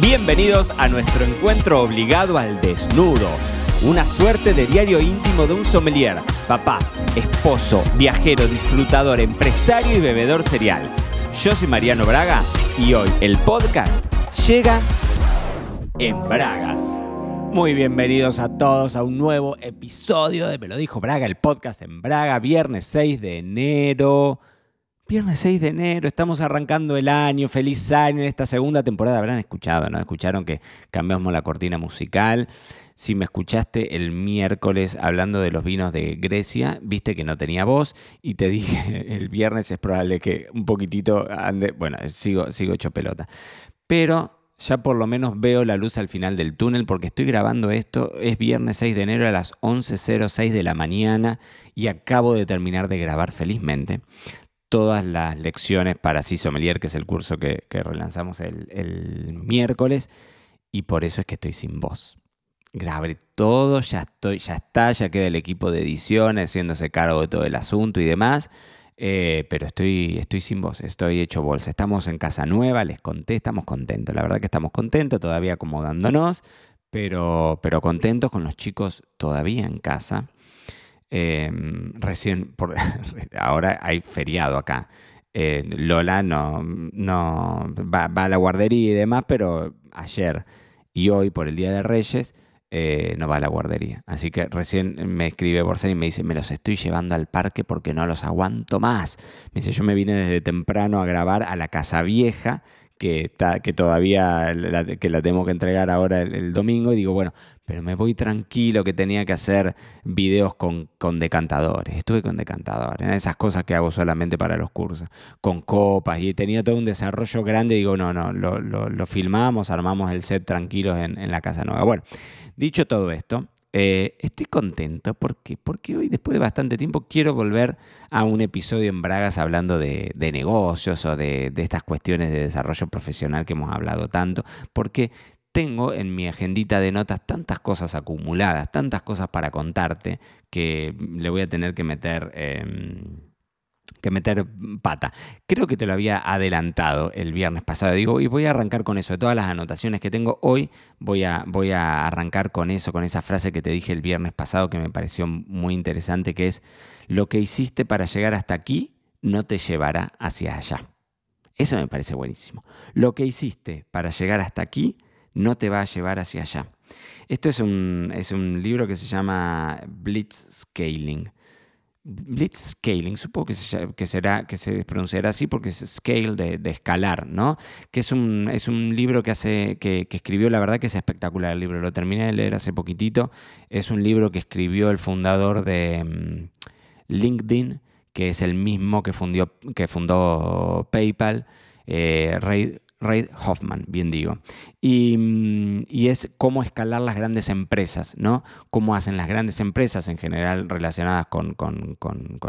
Bienvenidos a nuestro encuentro obligado al desnudo. Una suerte de diario íntimo de un sommelier, papá, esposo, viajero, disfrutador, empresario y bebedor serial. Yo soy Mariano Braga y hoy el podcast llega en Bragas. Muy bienvenidos a todos a un nuevo episodio de Me lo dijo Braga, el podcast en Braga, viernes 6 de enero. Viernes 6 de enero, estamos arrancando el año, feliz año en esta segunda temporada. Habrán escuchado, ¿no? Escucharon que cambiamos la cortina musical. Si me escuchaste el miércoles hablando de los vinos de Grecia, viste que no tenía voz y te dije el viernes es probable que un poquitito ande, bueno, sigo, sigo hecho pelota. Pero ya por lo menos veo la luz al final del túnel porque estoy grabando esto, es viernes 6 de enero a las 11.06 de la mañana y acabo de terminar de grabar felizmente todas las lecciones para Sí que es el curso que, relanzamos el, miércoles, y por eso es que estoy sin voz. Grabé todo, ya, estoy, ya está, ya queda el equipo de edición haciéndose cargo de todo el asunto y demás, eh, pero estoy, estoy sin voz, estoy hecho bolsa. Estamos en casa nueva, les conté, estamos contentos, la verdad que estamos contentos, todavía acomodándonos, pero, pero contentos con los chicos todavía en casa. Em, recién, por, ahora hay feriado acá. Eh, Lola no, no va, a la guardería y demás, pero ayer y hoy, por el Día de Reyes, eh, no va a la guardería. Así que recién me escribe Borsen y me dice, me los estoy llevando al parque porque no los aguanto más. Me dice, yo me vine desde temprano a grabar a la casa vieja que, está, que todavía la, que la tengo que entregar ahora el, domingo y digo, bueno, pero me voy tranquilo que tenía que hacer videos con, con decantadores. Estuve con decantadores, esas cosas que hago solamente para los cursos, con copas y tenía todo un desarrollo grande. Digo, no, no, lo, lo, filmamos, armamos el set tranquilos en, en la casa nueva. Bueno, dicho todo esto, eh, estoy contento porque, porque hoy, después de bastante tiempo, quiero volver a un episodio en Bragas hablando de, negocios o de, estas cuestiones de desarrollo profesional que hemos hablado tanto, porque tengo en mi agendita de notas tantas cosas acumuladas, tantas cosas para contarte, que le voy a tener que meter... Em, que meter pata. Creo que te lo había adelantado el viernes pasado. Digo, y voy a arrancar con eso. De todas las anotaciones que tengo hoy, voy a, voy a arrancar con eso, con esa frase que te dije el viernes pasado que me pareció muy interesante, que es, lo que hiciste para llegar hasta aquí no te llevará hacia allá. Eso me parece buenísimo. Lo que hiciste para llegar hasta aquí no te va a llevar hacia allá. Esto es un, es un libro que se llama Blitz Scaling Blitz Scaling, supongo que se, será, que se pronunciará así porque es scale de, escalar, ¿no? Que es un, es un libro que hace, que, escribió, la verdad que es espectacular el libro, lo terminé de leer hace poquitito, es un libro que escribió el fundador de mm, LinkedIn, que es el mismo que, fundió, que fundó PayPal, eh, Ray, Ray Hoffman, bien digo. Mm, y, es cómo escalar las grandes empresas, ¿no? Cómo hacen las grandes empresas en general relacionadas con,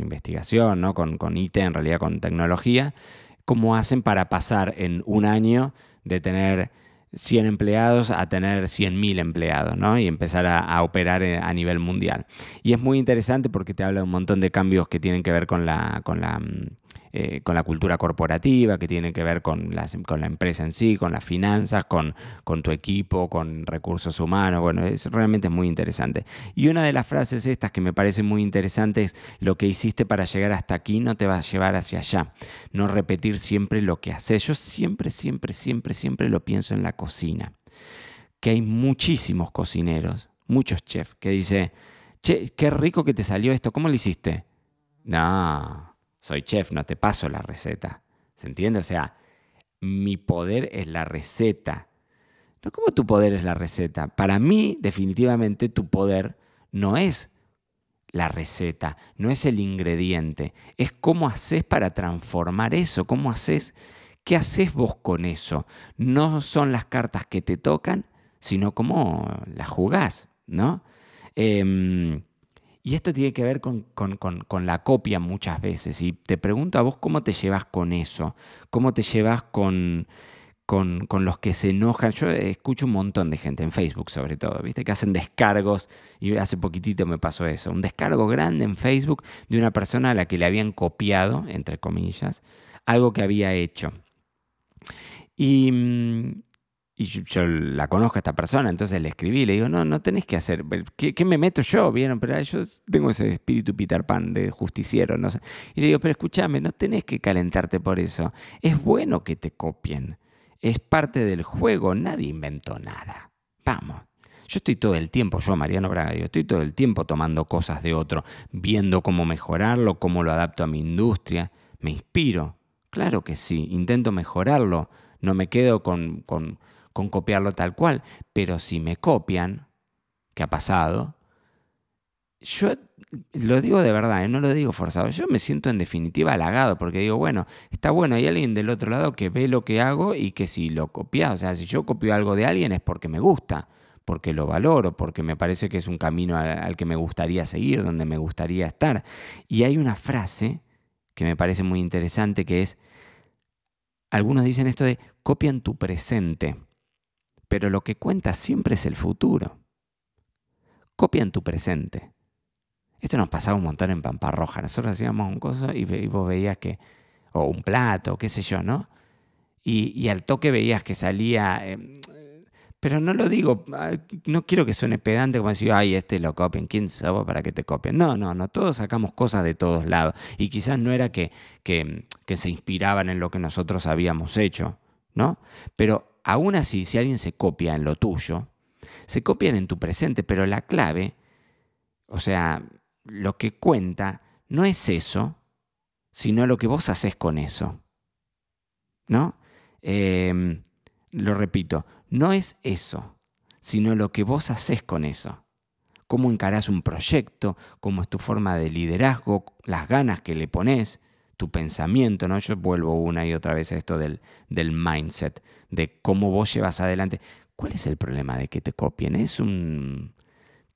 investigación, ¿no? Con, con IT, en realidad con tecnología, cómo hacen para pasar en un año de tener 100 empleados a tener 100.000 empleados, ¿no? Y empezar a, operar eh, a nivel mundial. Y es muy interesante porque te habla de un montón de cambios que tienen que ver con la, con la mm, eh, con la cultura corporativa, que tiene que ver con la, empresa en sí, con las finanzas, con, con tu equipo, con recursos humanos. Bueno, es, realmente es muy interesante. Y una de las frases estas que me parece muy interesante es, lo que hiciste para llegar hasta aquí no te va a llevar hacia allá. No repetir siempre lo que haces. Yo siempre, siempre, siempre, siempre lo pienso en la cocina. Que hay muchísimos cocineros, muchos chefs, que dicen, che, qué rico que te salió esto, ¿cómo lo hiciste? No, soy chef, no te paso la receta. ¿Se entiende? O sea, mi poder es la receta. No como tu poder es la receta. Para mí, definitivamente, tu poder no es la receta, no es el ingrediente, es cómo haces para transformar eso, cómo haces, qué haces vos con eso. No son las cartas que te tocan, sino cómo las jugás, ¿no? Em, y esto tiene que ver con, la copia muchas veces. Y te pregunto a vos cómo te llevas con eso, cómo te llevas con, con, los que se enojan. Yo escucho un montón de gente en Facebook sobre todo, ¿viste? Que hacen descargos y hace poquitito me pasó eso. Un descargo grande en Facebook de una persona a la que le habían copiado, entre comillas, algo que había hecho. Y, Y yo, la conozco a esta persona, entonces le escribí, le digo, no, no tenés que hacer, ¿qué, me meto yo? ¿Vieron? Pero yo tengo ese espíritu Peter Pan de justiciero, no sé. Y le digo, pero escúchame, no tenés que calentarte por eso. Es bueno que te copien. Es parte del juego, nadie inventó nada. Vamos. Yo estoy todo el tiempo, yo Mariano Braga, yo estoy todo el tiempo tomando cosas de otro, viendo cómo mejorarlo, cómo lo adapto a mi industria. Me inspiro, claro que sí, intento mejorarlo, no me quedo con con copiarlo tal cual. Pero si me copian, ¿qué ha pasado? Yo lo digo de verdad, ¿eh? no lo digo forzado. Yo me siento en definitiva halagado porque digo, bueno, está bueno, hay alguien del otro lado que ve lo que hago y que si lo copia, o sea, si yo copio algo de alguien es porque me gusta, porque lo valoro, porque me parece que es un camino al, al que me gustaría seguir, donde me gustaría estar. Y hay una frase que me parece muy interesante que es, algunos dicen esto de copian tu presente pero lo que cuenta siempre es el futuro. Copian tu presente. Esto nos pasaba un montón en Pamparroja. Nosotros hacíamos un coso y, vos veías que, o un plato, qué sé yo, ¿no? Y, al toque veías que salía, em, pero no lo digo, no quiero que suene pedante como decir, ay, este lo copien, ¿quién sabe para que te copien? No, no, no, todos sacamos cosas de todos lados. Y quizás no era que, que, que se inspiraban en lo que nosotros habíamos hecho, ¿no? Pero aún así, si alguien se copia en lo tuyo, se copian en tu presente, pero la clave, o sea, lo que cuenta no es eso, sino lo que vos haces con eso. ¿No? Em, lo repito, no es eso, sino lo que vos haces con eso. Cómo encarás un proyecto, cómo es tu forma de liderazgo, las ganas que le pones, tu pensamiento, ¿no? Yo vuelvo una y otra vez a esto del, del mindset, de cómo vos llevas adelante. ¿Cuál es el problema de que te copien? Es un...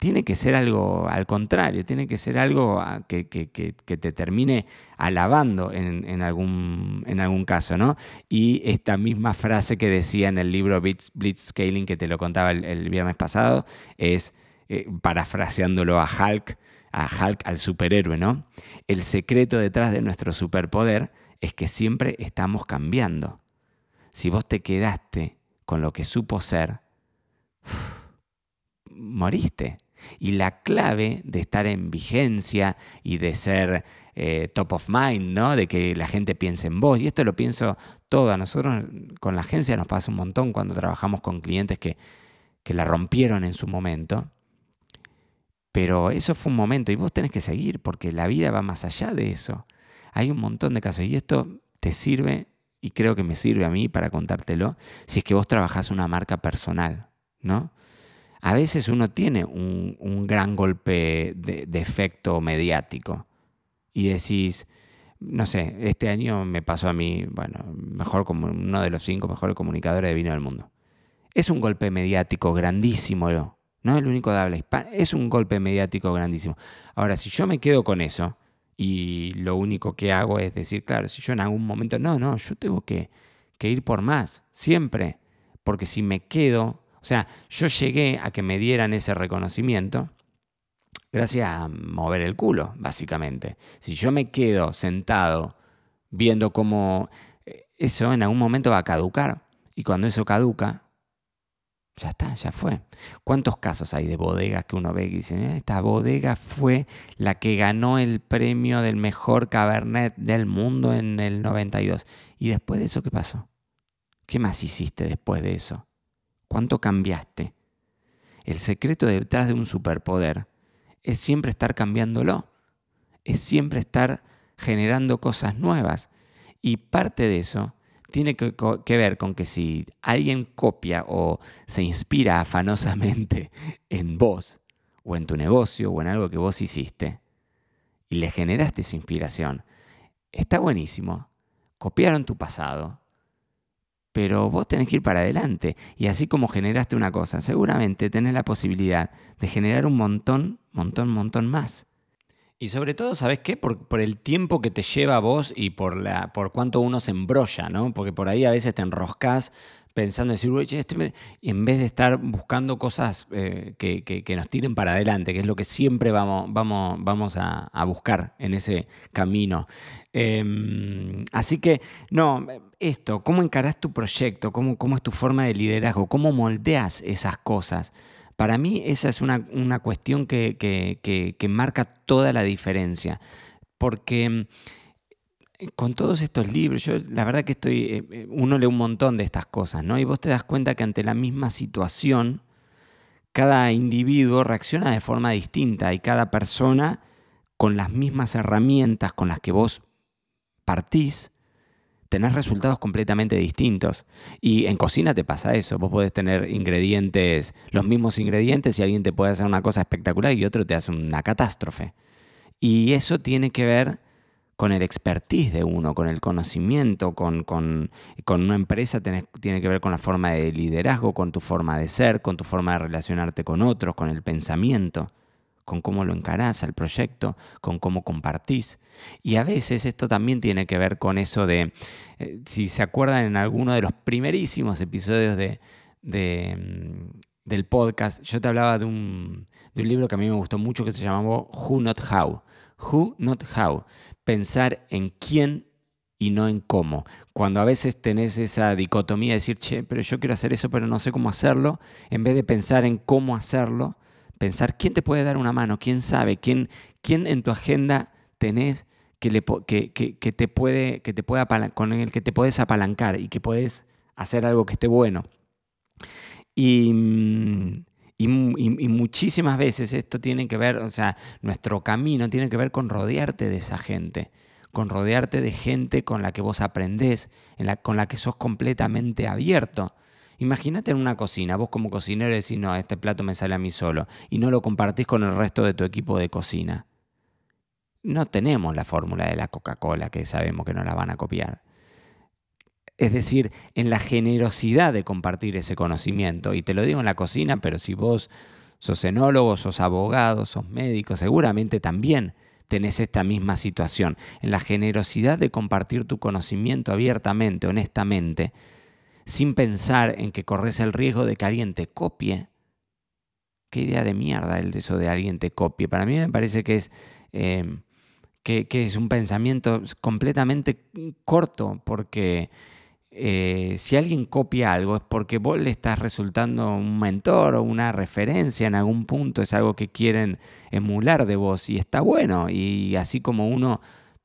Tiene que ser algo al contrario, tiene que ser algo ah, que, te termine alabando en, algún, en algún caso, ¿no? Y esta misma frase que decía en el libro Blitz, Scaling, que te lo contaba el, viernes pasado, es, eh, parafraseándolo a Hulk, a Hulk, al superhéroe, ¿no? El secreto detrás de nuestro superpoder es que siempre estamos cambiando. Si vos te quedaste con lo que supo ser, moriste. Y la clave de estar en vigencia y de ser eh, top of mind, ¿no? De que la gente piense en vos. Y esto lo pienso todo. A nosotros con la agencia nos pasa un montón cuando trabajamos con clientes que, que la rompieron en su momento pero eso fue un momento y vos tenés que seguir porque la vida va más allá de eso. Hay un montón de casos y esto te sirve y creo que me sirve a mí para contártelo si es que vos trabajás una marca personal, ¿no? A veces uno tiene un, gran golpe de, efecto mediático y decís, no sé, este año me pasó a mí, bueno, mejor como uno de los cinco mejores comunicadores de vino del mundo. Es un golpe mediático grandísimo, ¿no? es el único de habla hispana, es un golpe mediático grandísimo. Ahora, si yo me quedo con eso y lo único que hago es decir, claro, si yo en algún momento, no, no, yo tengo que, ir por más, siempre, porque si me quedo, o sea, yo llegué a que me dieran ese reconocimiento gracias a mover el culo, básicamente. Si yo me quedo sentado viendo cómo eh, eso en algún momento va a caducar, y cuando eso caduca, ya está, ya fue. ¿Cuántos casos hay de bodegas que uno ve y dice, eh, esta bodega fue la que ganó el premio del mejor cabernet del mundo en el 92? ¿Y después de eso qué pasó? ¿Qué más hiciste después de eso? ¿Cuánto cambiaste? El secreto detrás de un superpoder es siempre estar cambiándolo, es siempre estar generando cosas nuevas. Y parte de eso tiene que, ver con que si alguien copia o se inspira afanosamente en vos, o en tu negocio, o en algo que vos hiciste, y le generaste esa inspiración, está buenísimo. Copiaron tu pasado, pero vos tenés que ir para adelante. Y así como generaste una cosa, seguramente tenés la posibilidad de generar un montón, montón, montón más. Y sobre todo, ¿sabes qué? Por, el tiempo que te lleva a vos y por, la, por cuánto uno se embrolla, ¿no? Porque por ahí a veces te enroscas pensando en decir, Oye, este en vez de estar buscando cosas eh, que, nos tiren para adelante, que es lo que siempre vamos, vamos, vamos a, buscar en ese camino. Em, así que, no, esto, ¿cómo encarás tu proyecto? ¿Cómo, ¿Cómo es tu forma de liderazgo? ¿Cómo moldeas esas cosas? Para mí esa es una, una cuestión que, que marca toda la diferencia, porque con todos estos libros, yo la verdad que estoy, eh, eh, uno lee un montón de estas cosas, ¿no? Y vos te das cuenta que ante la misma situación, cada individuo reacciona de forma distinta y cada persona con las mismas herramientas con las que vos partís, tenés resultados completamente distintos. Y en cocina te pasa eso, vos podés tener ingredientes, los mismos ingredientes y alguien te puede hacer una cosa espectacular y otro te hace una catástrofe. Y eso tiene que ver con el expertise de uno, con el conocimiento, con, con, una empresa tiene que ver con la forma de liderazgo, con tu forma de ser, con tu forma de relacionarte con otros, con el pensamiento, con cómo lo encarás al proyecto, con cómo compartís. Y a veces esto también tiene que ver con eso de, eh, si se acuerdan en alguno de los primerísimos episodios de, mm, del podcast, yo te hablaba de un, de un libro que a mí me gustó mucho que se llamaba Who Not How. Who Not How pensar en quién y no en cómo. Cuando a veces tenés esa dicotomía de decir, che, pero yo quiero hacer eso, pero no sé cómo hacerlo, en vez de pensar en cómo hacerlo, pensar quién te puede dar una mano, quién sabe, quién, quién en tu agenda tenés que, le, que, que, te puede, que te pueda con el que te puedes apalancar y que puedes hacer algo que esté bueno. Y, mm, y, muchísimas veces esto tiene que ver, o sea, nuestro camino tiene que ver con rodearte de esa gente, con rodearte de gente con la que vos aprendés, con la que sos completamente abierto. Imagínate en una cocina, vos como cocinero decís, no, este plato me sale a mí solo, y no lo compartís con el resto de tu equipo de cocina. No tenemos la fórmula de la Coca-Cola que sabemos que no la van a copiar. Es decir, en la generosidad de compartir ese conocimiento. Y te lo digo en la cocina, pero si vos sos enólogo, sos abogado, sos médico, seguramente también tenés esta misma situación. En la generosidad de compartir tu conocimiento abiertamente, honestamente, sin pensar en que corres el riesgo de que alguien te copie. Qué idea de mierda el de eso de alguien te copie. Para mí me parece que es, eh, que es un pensamiento completamente corto, porque eh, si alguien copia algo es porque vos le estás resultando un mentor o una referencia en algún punto, es algo que quieren emular de vos y está bueno. Y así como uno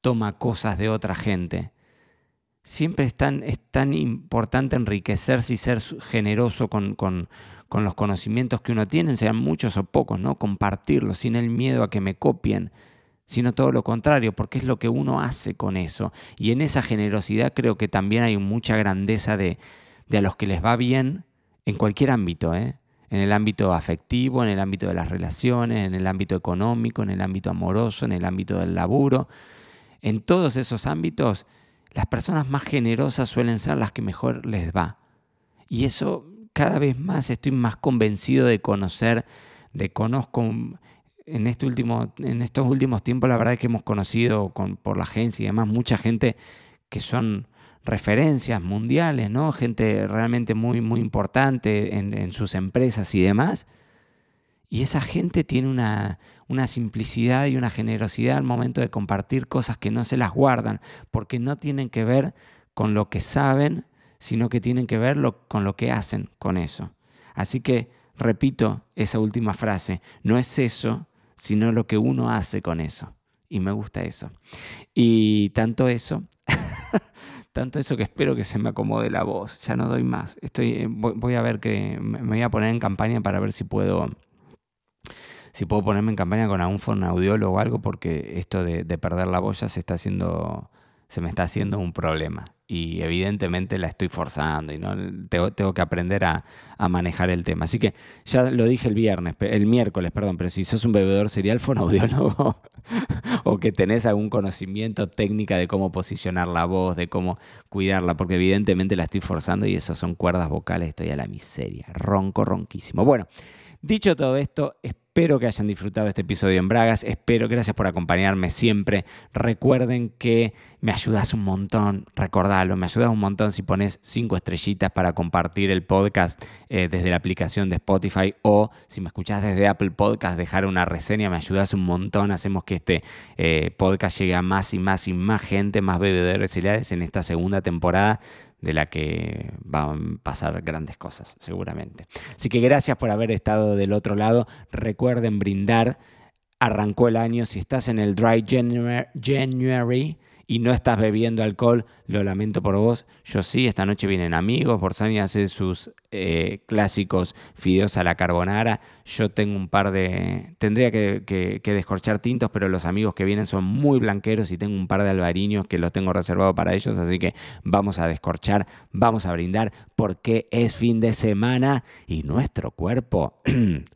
toma cosas de otra gente, siempre es tan, es tan importante enriquecerse y ser generoso con, con, con los conocimientos que uno tiene, sean muchos o pocos, ¿no? Compartirlos sin el miedo a que me copien sino todo lo contrario, porque es lo que uno hace con eso. Y en esa generosidad creo que también hay mucha grandeza de, a los que les va bien en cualquier ámbito, ¿eh? en el ámbito afectivo, en el ámbito de las relaciones, en el ámbito económico, en el ámbito amoroso, en el ámbito del laburo. En todos esos ámbitos, las personas más generosas suelen ser las que mejor les va. Y eso cada vez más estoy más convencido de conocer, de conozco en, este estos últimos tiempos la verdad que hemos conocido con, por la agencia y demás mucha gente que son referencias mundiales, ¿no? Gente realmente muy, muy importante en, sus empresas y demás. Y esa gente tiene una, una, simplicidad y una generosidad al momento de compartir cosas que no se las guardan, porque no tienen que ver con lo que saben, sino que tienen que ver con lo que hacen con eso. Así que repito esa última frase, no es eso sino lo que uno hace con eso. Y me gusta eso. Y tanto eso, tanto eso que espero que se me acomode la voz. Ya no doy más. Estoy, eh, voy, a ver que me voy a poner en campaña para ver si puedo si puedo ponerme en campaña con algún fonoaudiólogo o algo, porque esto de, de, perder la voz ya se está haciendo, se me está haciendo un problema y evidentemente la estoy forzando y no tengo, tengo que aprender a, manejar el tema. Así que ya lo dije el viernes, el miércoles, perdón, pero si sos un bebedor serial fonoaudiólogo o que tenés algún conocimiento técnica de cómo posicionar la voz, de cómo cuidarla, porque evidentemente la estoy forzando y esas son cuerdas vocales, estoy a la miseria, ronco, ronquísimo. Bueno, dicho todo esto, espero Espero que hayan disfrutado este episodio en Bragas. Espero, gracias por acompañarme siempre. Recuerden que me ayudas un montón, recordalo, me ayudas un montón si pones cinco estrellitas para compartir el podcast eh, desde la aplicación de Spotify o si me escuchás desde Apple Podcast, dejar una reseña, me ayudas un montón. Hacemos que este eh, podcast llegue a más y más y más gente, más bebedores cereales en esta segunda temporada de la que van a pasar grandes cosas, seguramente. Así que gracias por haber estado del otro lado. Recuerden brindar. Arrancó el año. Si estás en el Dry January, y no estás bebiendo alcohol, lo lamento por vos. Yo sí, esta noche vienen amigos, Borsani hace sus eh, clásicos fideos a la carbonara. Yo tengo un par de... Tendría que, que, descorchar tintos, pero los amigos que vienen son muy blanqueros y tengo un par de albariños que los tengo reservados para ellos, así que vamos a descorchar, vamos a brindar porque es fin de semana y nuestro cuerpo